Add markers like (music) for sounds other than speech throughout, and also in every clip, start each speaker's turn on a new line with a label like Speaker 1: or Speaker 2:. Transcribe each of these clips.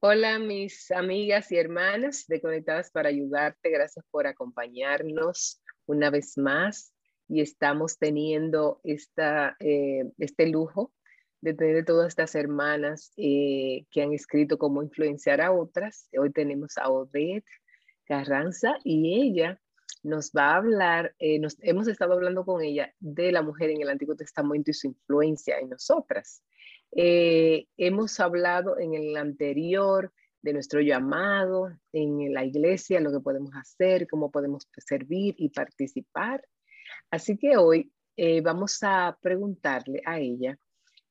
Speaker 1: Hola mis amigas y hermanas de Conectadas para Ayudarte. Gracias por acompañarnos una vez más y estamos teniendo eh, este lujo de tener todas estas hermanas eh, que han escrito cómo influenciar a otras. Hoy tenemos a Odette Carranza y ella nos va a hablar, eh, nos, hemos estado hablando con ella de la mujer en el Antiguo Testamento y su influencia en nosotras. Eh, hemos hablado en el anterior de nuestro llamado en la iglesia, lo que podemos hacer, cómo podemos servir y participar. Así que hoy eh, vamos a preguntarle a ella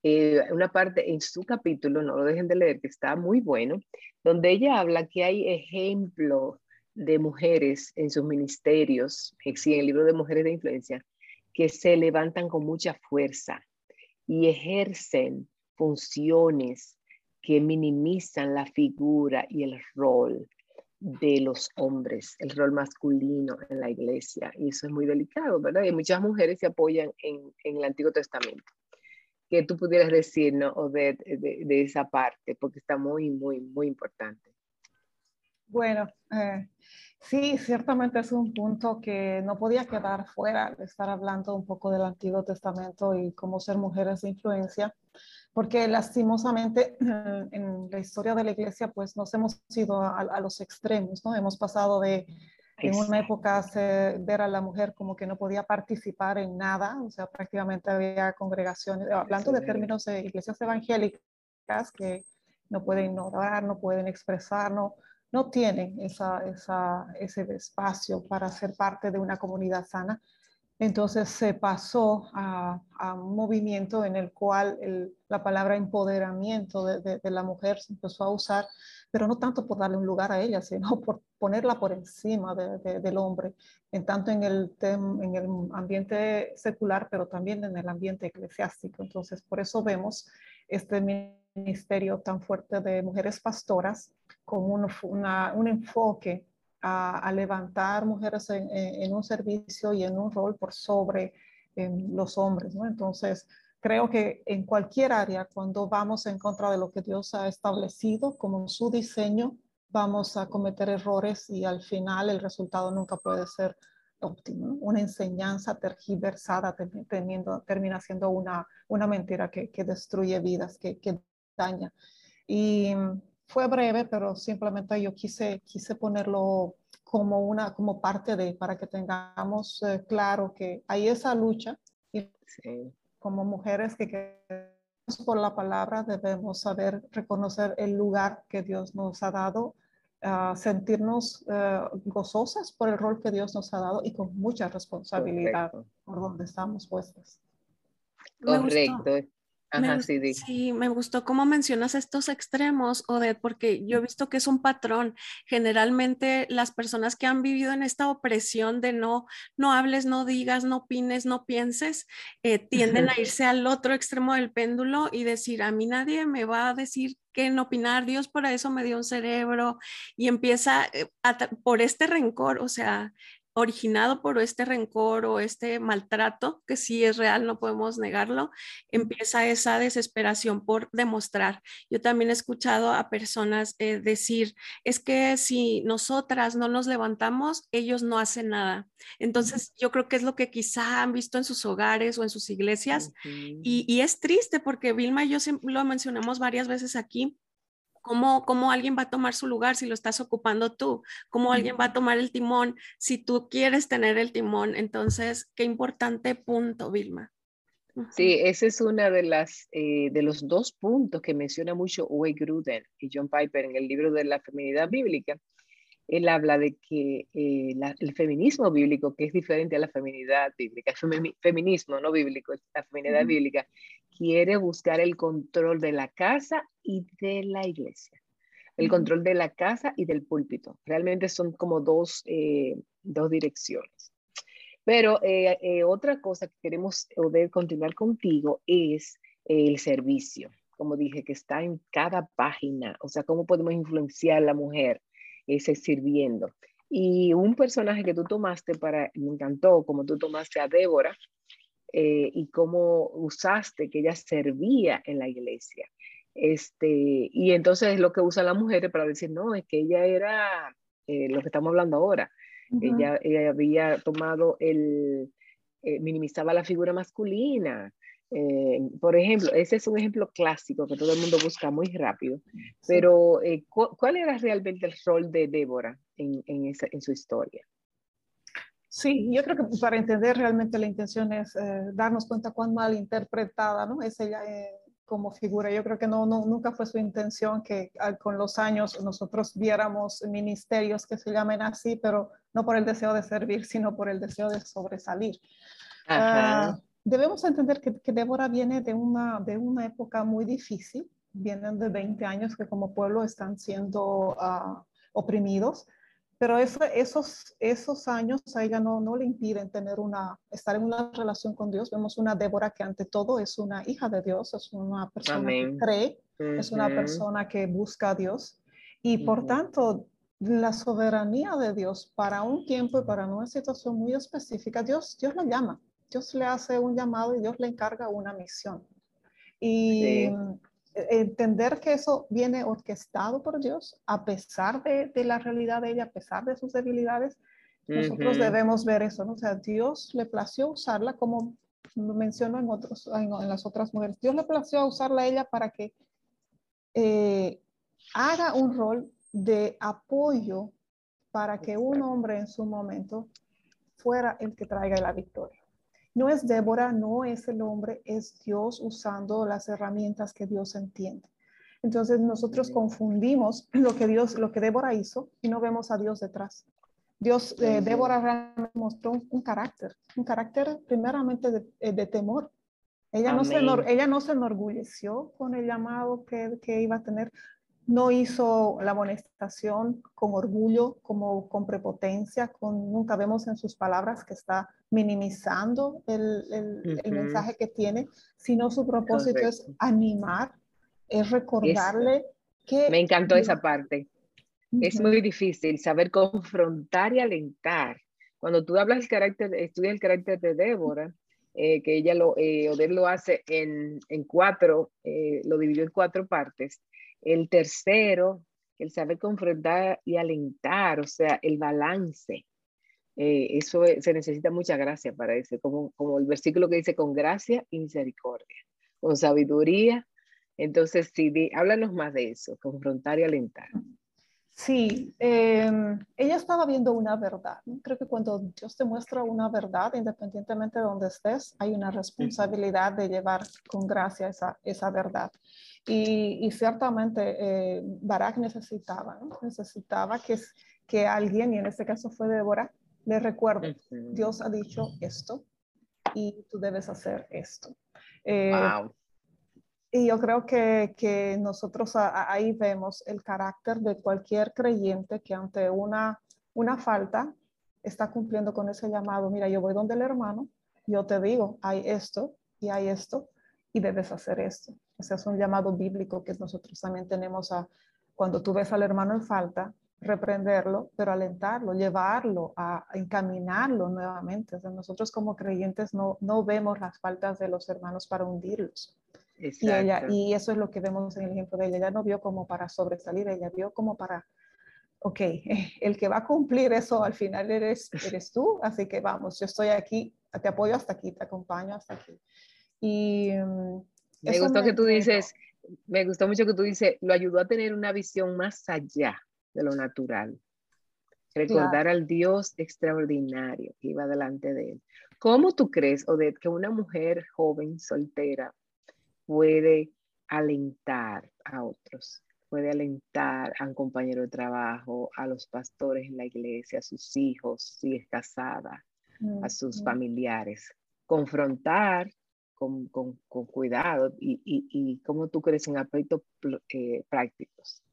Speaker 1: eh, una parte en su capítulo, no lo dejen de leer, que está muy bueno, donde ella habla que hay ejemplos de mujeres en sus ministerios, en el libro de Mujeres de Influencia, que se levantan con mucha fuerza y ejercen funciones que minimizan la figura y el rol de los hombres, el rol masculino en la iglesia. Y eso es muy delicado, ¿verdad? Y muchas mujeres se apoyan en, el Antiguo Testamento. ¿Qué tú pudieras decirnos ¿no? de, de, esa parte? Porque está muy, muy, muy importante.
Speaker 2: Bueno, eh, sí, ciertamente es un punto que no podía quedar fuera de estar hablando un poco del Antiguo Testamento y cómo ser mujeres de influencia porque lastimosamente (clears throat) en la historia de la iglesia pues nos hemos ido a, los extremos, ¿no? Hemos pasado de en una época ver a la mujer como que no podía participar en nada, o sea, prácticamente había congregaciones, hablando de términos de iglesias evangélicas que no pueden orar, no pueden expresar, no, no tienen esa, ese espacio para ser parte de una comunidad sana. Entonces se pasó a, un movimiento en el cual la palabra empoderamiento de, la mujer se empezó a usar, pero no tanto por darle un lugar a ella, sino (laughs) por ponerla por encima del hombre, en tanto en el, en el ambiente secular, pero también en el ambiente eclesiástico. Entonces por eso vemos este ministerio tan fuerte de mujeres pastoras con un, un enfoque a, levantar mujeres en, un servicio y en un rol por sobre los hombres, ¿no? Entonces, creo que en cualquier área, cuando vamos en contra de lo que Dios ha establecido como su diseño, vamos a cometer errores y al final el resultado nunca puede ser óptimo. Una enseñanza tergiversada teniendo, termina siendo una, una mentira que, que destruye vidas, que, que daña. Y fue breve, pero simplemente yo quise, quise ponerlo como, una, como parte de, para que tengamos eh, claro que hay esa lucha y como mujeres que queremos por la palabra debemos saber reconocer el lugar que Dios nos ha dado, uh, sentirnos uh, gozosas por el rol que Dios nos ha dado y con mucha responsabilidad por donde estamos puestas.
Speaker 1: Correcto.
Speaker 3: Ajá, sí, me gustó cómo mencionas estos extremos, Odette, porque yo he visto que es un patrón. Generalmente las personas que han vivido en esta opresión de no, no hables, no digas, no opines, no pienses, eh, tienden a irse al otro extremo del péndulo y decir, a mí nadie me va a decir qué no opinar, Dios por eso me dio un cerebro y empieza eh, por este rencor, o sea, originado por este rencor o este maltrato, que sí es real, no podemos negarlo, empieza esa desesperación por demostrar. Yo también he escuchado a personas eh, decir, es que si nosotras no nos levantamos, ellos no hacen nada. Entonces, yo creo que es lo que quizá han visto en sus hogares o en sus iglesias. y, y, es triste porque Vilma y yo lo mencionamos varias veces aquí ¿Cómo, ¿Cómo, alguien va a tomar su lugar si lo estás ocupando tú? ¿Cómo alguien va a tomar el timón si tú quieres tener el timón? Entonces, qué importante punto, Vilma.
Speaker 1: Sí, ese es uno de, las, eh, de los dos puntos que menciona mucho Uwe Gruden y John Piper en el libro de la feminidad bíblica. Él habla de que eh, el feminismo bíblico, que es diferente a la feminidad bíblica, el feminismo no bíblico, la feminidad bíblica, quiere buscar el control de la casa y de la iglesia. El control de la casa y del púlpito. Realmente son como dos, eh, dos direcciones. Pero eh, eh, otra cosa que queremos poder continuar contigo es el servicio, como dije, que está en cada página. O sea, cómo podemos influenciar a la mujer ese sirviendo. Y un personaje que tú tomaste para, me encantó, como tú tomaste a Débora, eh, y cómo usaste que ella servía en la iglesia. Este, y entonces es lo que usan las mujeres para decir, no, es que ella era eh, lo que estamos hablando ahora. ella, ella, había tomado el, eh, minimizaba la figura masculina. Eh, por ejemplo, ese es un ejemplo clásico que todo el mundo busca muy rápido, pero ¿cuál era realmente el rol de Débora en, en, esa, en su historia?
Speaker 2: Sí, yo creo que para entender realmente la intención es darnos cuenta cuán mal interpretada ¿no? es ella como figura. Yo creo que no, no, nunca fue su intención que con los años nosotros viéramos ministerios que se llamen así, pero no por el deseo de servir, sino por el deseo de sobresalir. Ah, debemos entender que, que, Débora viene de una, de una época muy difícil, vienen de 20 años que como pueblo están siendo uh, oprimidos pero esos, esos años a ella no, no le impiden tener una, estar en una relación con Dios. Vemos una Débora que ante todo es una hija de Dios, es una persona que cree, es una persona que busca a Dios. Y por tanto, la soberanía de Dios para un tiempo y para una situación muy específica, Dios, Dios la llama. Dios le hace un llamado y Dios le encarga una misión. Y entender que eso viene orquestado por Dios, a pesar de, de, la realidad de ella, a pesar de sus debilidades, nosotros debemos ver eso, ¿no? O sea, Dios le plació usarla como menciono en, otros, en, las otras mujeres, Dios le plació usarla a ella para que eh, haga un rol de apoyo para que un hombre en su momento fuera el que traiga la victoria. No es Débora, no es el hombre, es Dios usando las herramientas que Dios entiende. Entonces nosotros confundimos (clears throat) lo que Dios, lo que Débora hizo y no vemos a Dios detrás. Dios, eh, Débora realmente mostró un, carácter, un carácter primeramente de, eh, temor. Ella no, se, ella no se enorgulleció con el llamado que, que iba a tener, no hizo la amonestación con orgullo, como con prepotencia, con, nunca vemos en sus palabras que está minimizando el, el, mensaje que tiene, sino su propósito es animar, es recordarle que...
Speaker 1: Me encantó esa parte. Es muy difícil saber confrontar y alentar. Cuando tú hablas del carácter, estudias el carácter de Débora, eh, que ella lo, eh, Oder lo hace en, en cuatro, eh, lo dividió en cuatro partes el tercero, el saber confrontar y alentar, o sea, el balance. Eh, eso se necesita mucha gracia para eso, como, como el versículo que dice con gracia y misericordia, con sabiduría. Entonces, sí, háblanos más de eso, confrontar y alentar.
Speaker 2: Sí, em, ella estaba viendo una verdad. Creo que cuando Dios te muestra una verdad, independientemente de donde estés, hay una responsabilidad de llevar con gracia esa, esa verdad. Y, ciertamente eh, Barak necesitaba, necesitaba que, que alguien, y en este caso fue Débora, le recuerde, Dios ha dicho esto y tú debes hacer esto. Eh, wow. Y yo creo que, que nosotros ahí vemos el carácter de cualquier creyente que ante una, una falta está cumpliendo con ese llamado. Mira, yo voy donde el hermano, yo te digo, hay esto y hay esto y debes hacer esto. Ese es un llamado bíblico que nosotros también tenemos a, cuando tú ves al hermano en falta, reprenderlo, pero alentarlo, llevarlo, a, encaminarlo nuevamente. O nosotros como creyentes no, no vemos las faltas de los hermanos para hundirlos. Y, ella, y eso es lo que vemos en el ejemplo de ella. Ella no vio como para sobresalir, ella vio como para, ok, (laughs) el que va a cumplir eso al final eres, eres tú, así que vamos, yo estoy aquí, te apoyo hasta aquí, te acompaño hasta aquí. Y
Speaker 1: mm, me gustó que tú dices, me gustó mucho que tú dices, lo ayudó a tener una visión más allá de lo natural. Recordar al Dios extraordinario que iba delante de él. ¿Cómo tú crees, Odette, que una mujer joven, soltera, puede alentar a otros, puede alentar a un compañero de trabajo, a los pastores en la iglesia, a sus hijos, si es casada, a sus familiares. Confrontar con, con, con cuidado y, y, y, cómo tú crees en aspectos eh, prácticos.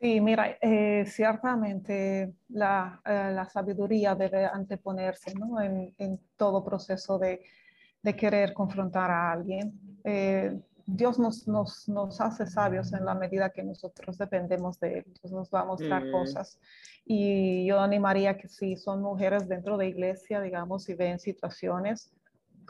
Speaker 2: Sí, mira, eh, ciertamente la, eh, la, sabiduría debe anteponerse ¿no? en, en todo proceso de, de querer confrontar a alguien. Eh, Dios nos, nos, nos, hace sabios en la medida que nosotros dependemos de Él. Entonces nos va a mostrar mm. cosas. Y yo animaría que si son mujeres dentro de iglesia, digamos, y ven situaciones,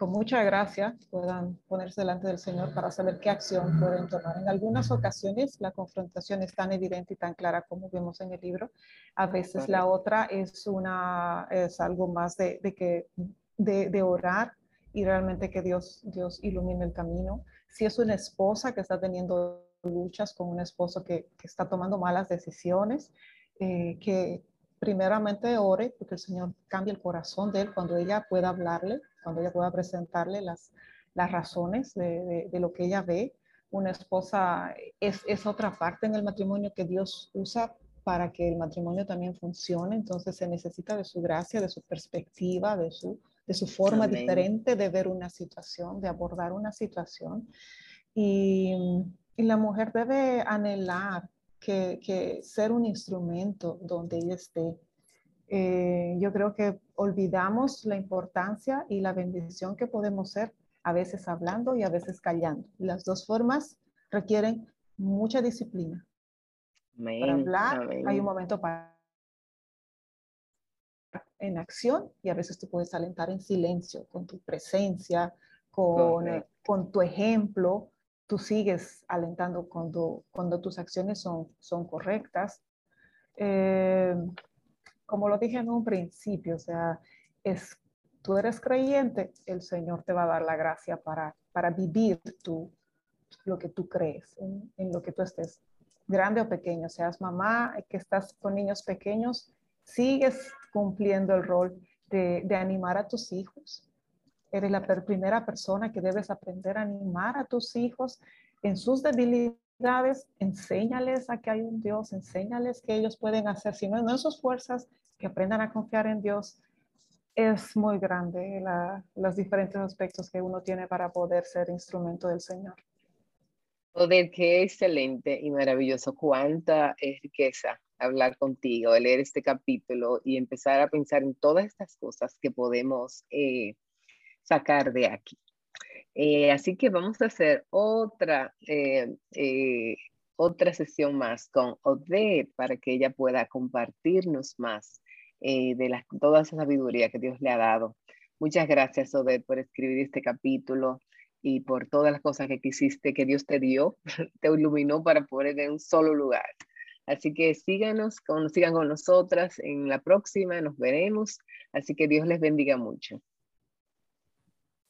Speaker 2: con mucha gracia puedan ponerse delante del Señor para saber qué acción pueden tomar. En algunas ocasiones la confrontación es tan evidente y tan clara como vemos en el libro. A veces la otra es, una, es algo más de, de que, de, de, orar y realmente que Dios, Dios ilumine el camino. Si es una esposa que está teniendo luchas con un esposo que, que está tomando malas decisiones, eh, que primeramente ore porque el Señor cambie el corazón de él cuando ella pueda hablarle cuando ella pueda presentarle las, las razones de, de, lo que ella ve. Una esposa es, es otra parte en el matrimonio que Dios usa para que el matrimonio también funcione. Entonces se necesita de su gracia, de su perspectiva, de su, de su forma diferente de ver una situación, de abordar una situación. Y, y la mujer debe anhelar que, que, ser un instrumento donde ella esté eh, yo creo que olvidamos la importancia y la bendición que podemos ser, a veces hablando y a veces callando. Las dos formas requieren mucha disciplina. Para hablar hay un momento para en acción y a veces tú puedes alentar en silencio, con tu presencia, con, eh, con tu ejemplo. Tú sigues alentando cuando, cuando tus acciones son, son correctas. Eh, como lo dije en un principio, o sea, es, tú eres creyente, el Señor te va a dar la gracia para, para vivir tú, lo que tú crees, en, lo que tú estés, grande o pequeño, seas mamá, que estás con niños pequeños, sigues cumpliendo el rol de, animar a tus hijos. Eres la primera persona que debes aprender a animar a tus hijos en sus debilidades enséñales a que hay un Dios, enséñales que ellos pueden hacer, si no, en sus fuerzas, que aprendan a confiar en Dios. Es muy grande los diferentes aspectos que uno tiene para poder ser instrumento del Señor.
Speaker 1: Odette, qué excelente y maravilloso. Cuánta riqueza hablar contigo, leer este capítulo y empezar a pensar en todas estas cosas que podemos eh, sacar de aquí. Eh, así que vamos a hacer otra, eh, eh, otra sesión más con Odette para que ella pueda compartirnos más de la, toda esa sabiduría que Dios le ha dado. Muchas gracias, Odette, por escribir este capítulo y por todas las cosas que quisiste, que Dios te dio, (laughs) te iluminó para poner en un solo lugar. Así que síganos, con, sigan con nosotras en la próxima, nos veremos. Así que Dios les bendiga mucho.